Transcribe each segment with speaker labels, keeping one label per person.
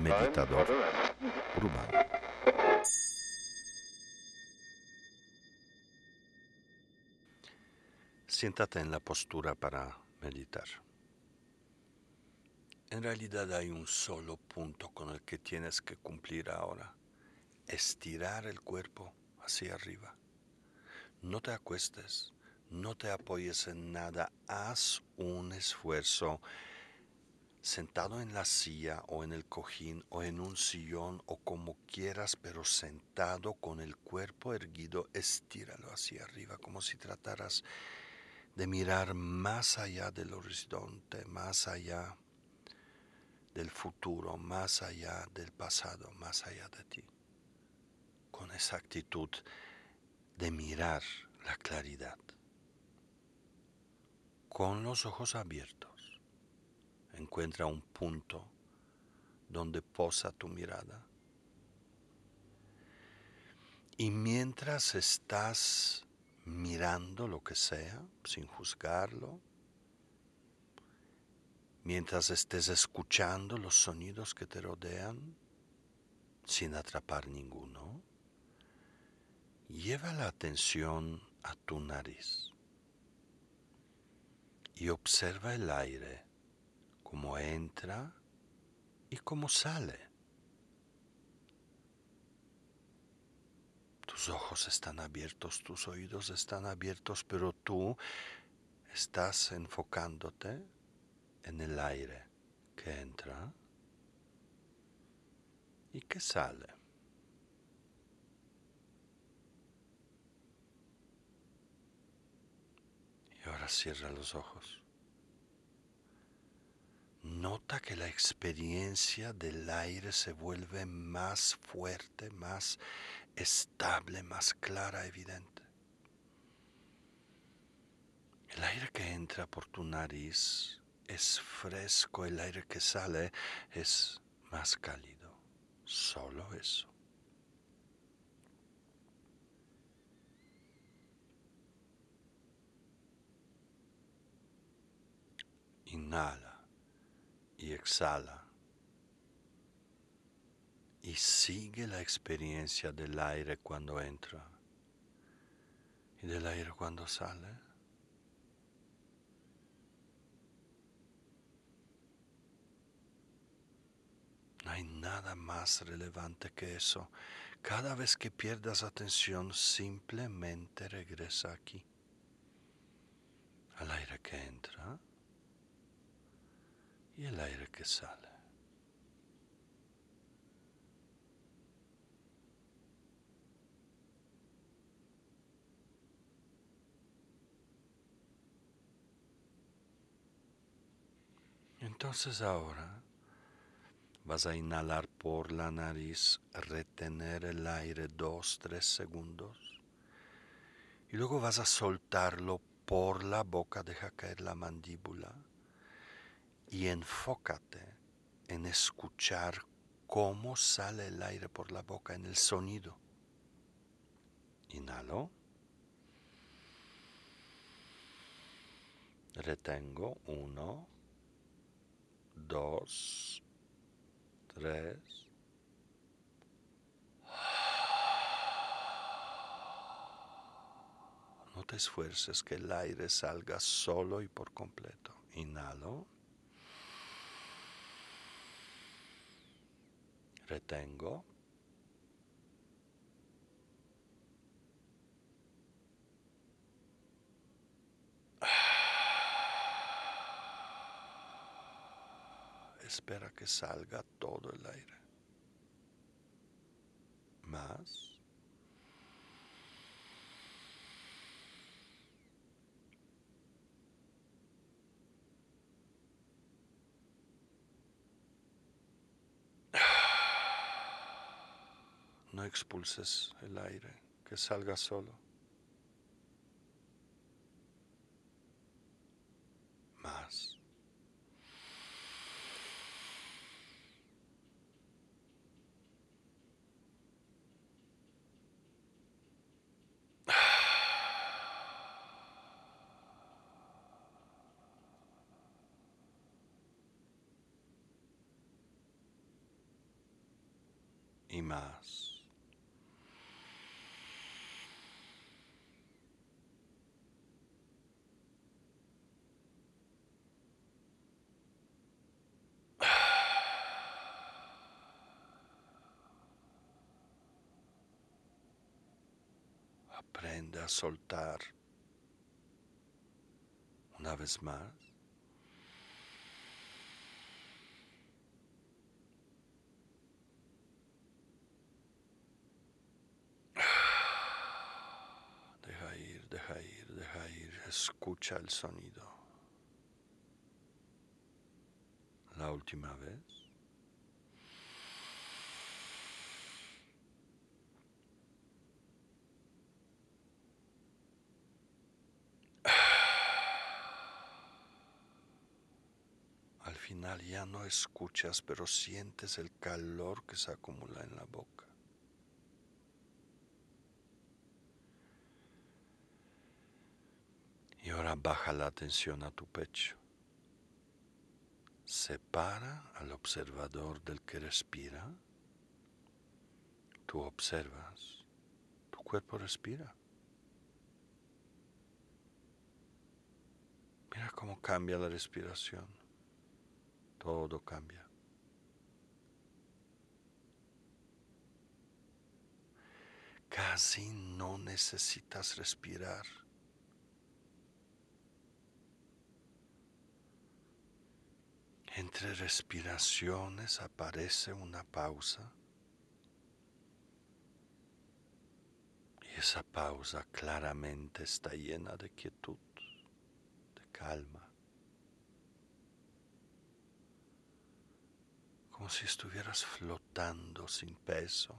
Speaker 1: Meditador urbano. Siéntate en la postura para meditar. En realidad hay un solo punto con el que tienes que cumplir ahora. Estirar el cuerpo hacia arriba. No te acuestes, no te apoyes en nada, haz un esfuerzo sentado en la silla o en el cojín o en un sillón o como quieras, pero sentado con el cuerpo erguido, estíralo hacia arriba como si trataras de mirar más allá del horizonte, más allá del futuro, más allá del pasado, más allá de ti. Con esa actitud de mirar la claridad. Con los ojos abiertos, encuentra un punto donde posa tu mirada. Y mientras estás mirando lo que sea, sin juzgarlo, mientras estés escuchando los sonidos que te rodean, sin atrapar ninguno, lleva la atención a tu nariz y observa el aire como entra y como sale. Tus ojos están abiertos, tus oídos están abiertos, pero tú estás enfocándote en el aire que entra y que sale. Ahora cierra los ojos. Nota que la experiencia del aire se vuelve más fuerte, más estable, más clara, evidente. El aire que entra por tu nariz es fresco, el aire que sale es más cálido. Solo eso. Inhala y exhala. Y sigue la experiencia del aire cuando entra y del aire cuando sale. No hay nada más relevante que eso. Cada vez que pierdas atención, simplemente regresa aquí, al aire que entra y el aire que sale. Entonces ahora Vas a inhalar por la nariz, retener el aire dos, tres segundos. Y luego vas a soltarlo por la boca, deja caer la mandíbula. Y enfócate en escuchar cómo sale el aire por la boca, en el sonido. Inhalo. Retengo. Uno, dos, tres. No te esfuerces que el aire salga solo y por completo. Inhalo. Retengo. espera que salga todo el aire. Más. expulses el aire, que salga solo. Más. y más. Aprende a soltar una vez más. Deja ir, deja ir, deja ir. Escucha el sonido. La última vez. Final ya no escuchas, pero sientes el calor que se acumula en la boca. Y ahora baja la atención a tu pecho. Separa al observador del que respira. Tú observas. Tu cuerpo respira. Mira cómo cambia la respiración todo cambia. Casi no necesitas respirar. Entre respiraciones aparece una pausa y esa pausa claramente está llena de quietud, de calma. Si estuvieras flotando sin peso.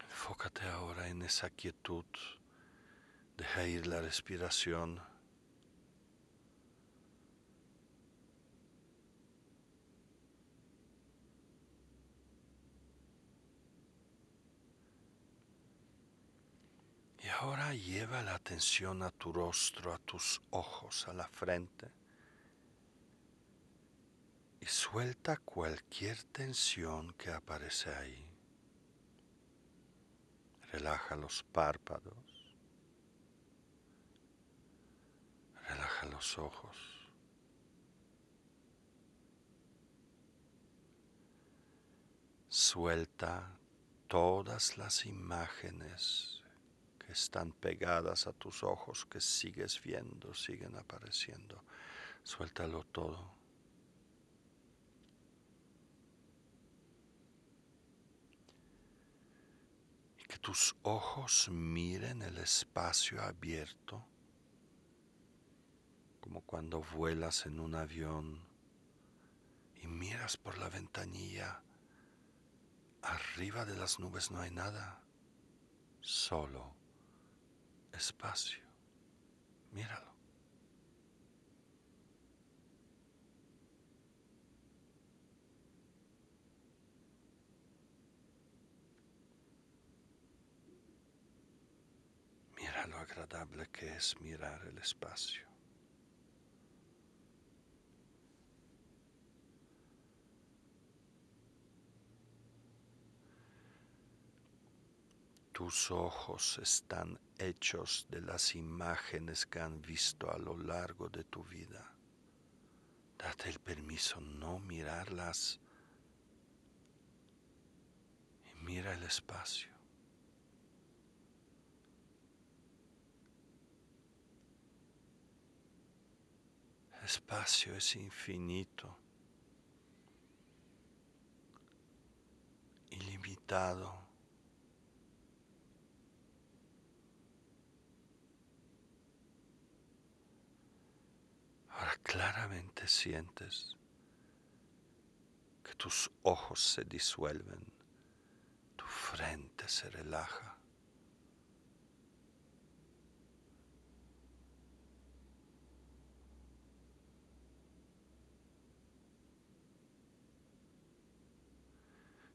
Speaker 1: Enfócate ahora en esa quietud, deja ir la respiración. Ahora lleva la atención a tu rostro, a tus ojos, a la frente. Y suelta cualquier tensión que aparece ahí. Relaja los párpados. Relaja los ojos. Suelta todas las imágenes están pegadas a tus ojos que sigues viendo, siguen apareciendo. Suéltalo todo. Y que tus ojos miren el espacio abierto, como cuando vuelas en un avión y miras por la ventanilla. Arriba de las nubes no hay nada, solo espacio. Míralo. Mira lo agradable que es mirar el espacio. Tus ojos están hechos de las imágenes que han visto a lo largo de tu vida. Date el permiso no mirarlas y mira el espacio. Espacio es infinito, ilimitado. Ahora claramente sientes que tus ojos se disuelven, tu frente se relaja.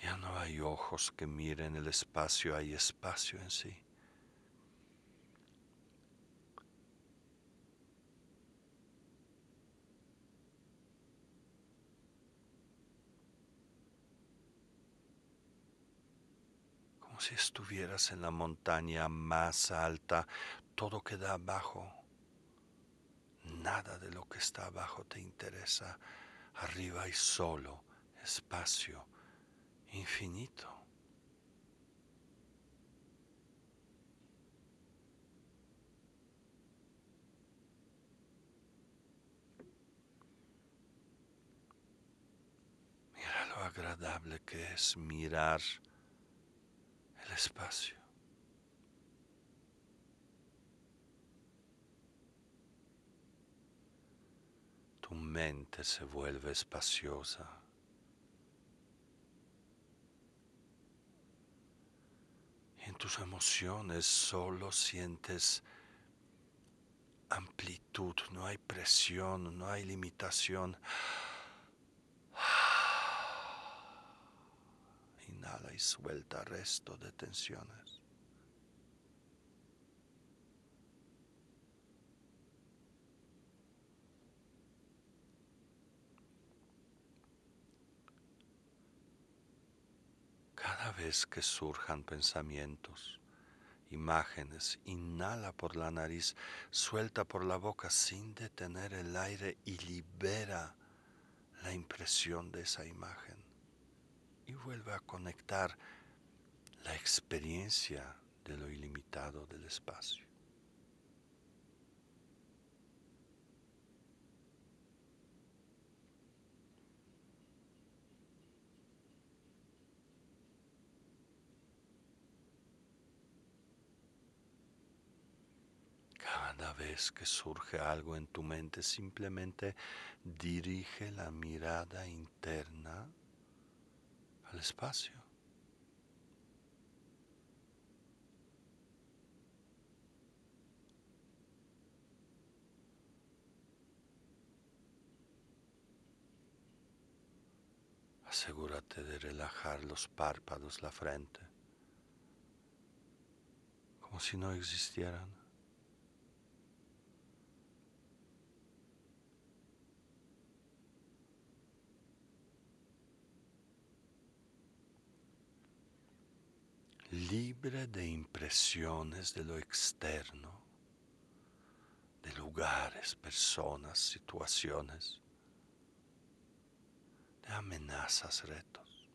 Speaker 1: Ya no hay ojos que miren el espacio, hay espacio en sí. Como si estuvieras en la montaña más alta, todo queda abajo. Nada de lo que está abajo te interesa. Arriba hay solo espacio infinito. Mira lo agradable que es mirar el espacio. Tu mente se vuelve espaciosa. en tus emociones solo sientes amplitud, no hay presión, no hay limitación. Inhala y suelta resto de tensiones. Cada vez que surjan pensamientos, imágenes, inhala por la nariz, suelta por la boca sin detener el aire y libera la impresión de esa imagen. Y vuelve a conectar la experiencia de lo ilimitado del espacio. Cada vez que surge algo en tu mente, simplemente dirige la mirada interna al espacio. Asegúrate de relajar los párpados, la frente, como si no existieran. Libre de impresiones de lo externo, de lugares, personas, situaciones, de amenazas, retos.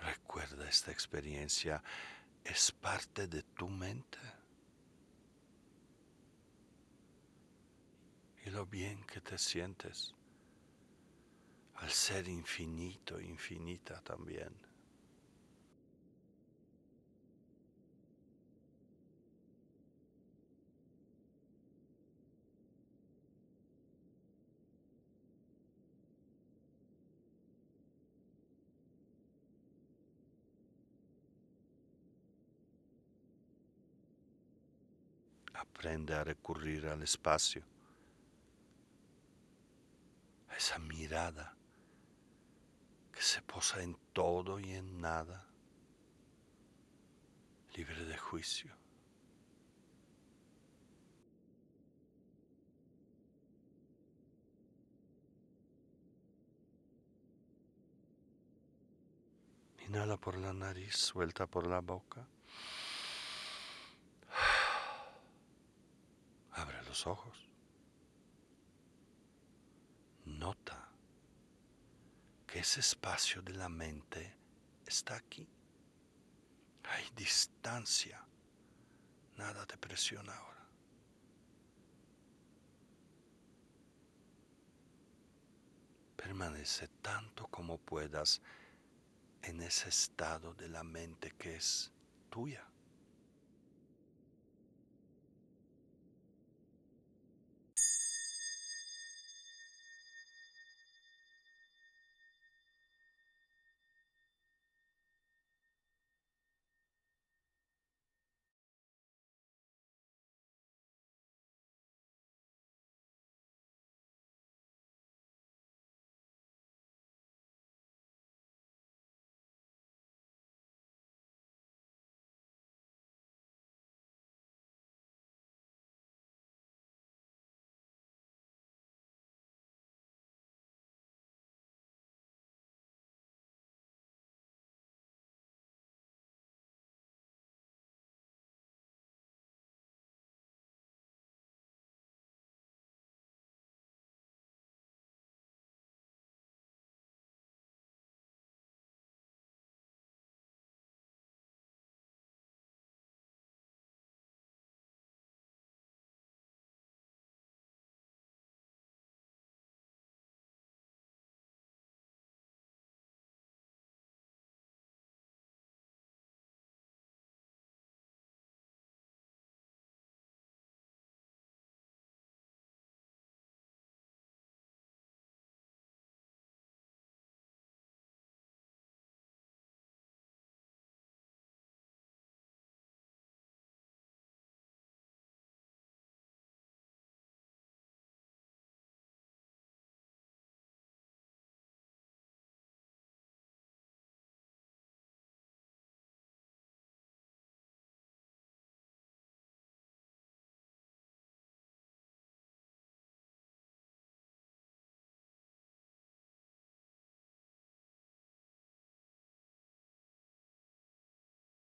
Speaker 1: Recuerda esta experiencia, es parte de tu mente. Y lo bien que te sientes al ser infinito, infinita también. Aprende a recurrir al espacio esa mirada que se posa en todo y en nada, libre de juicio. Inhala por la nariz, suelta por la boca. Abre los ojos. Nota que ese espacio de la mente está aquí. Hay distancia. Nada te presiona ahora. Permanece tanto como puedas en ese estado de la mente que es tuya.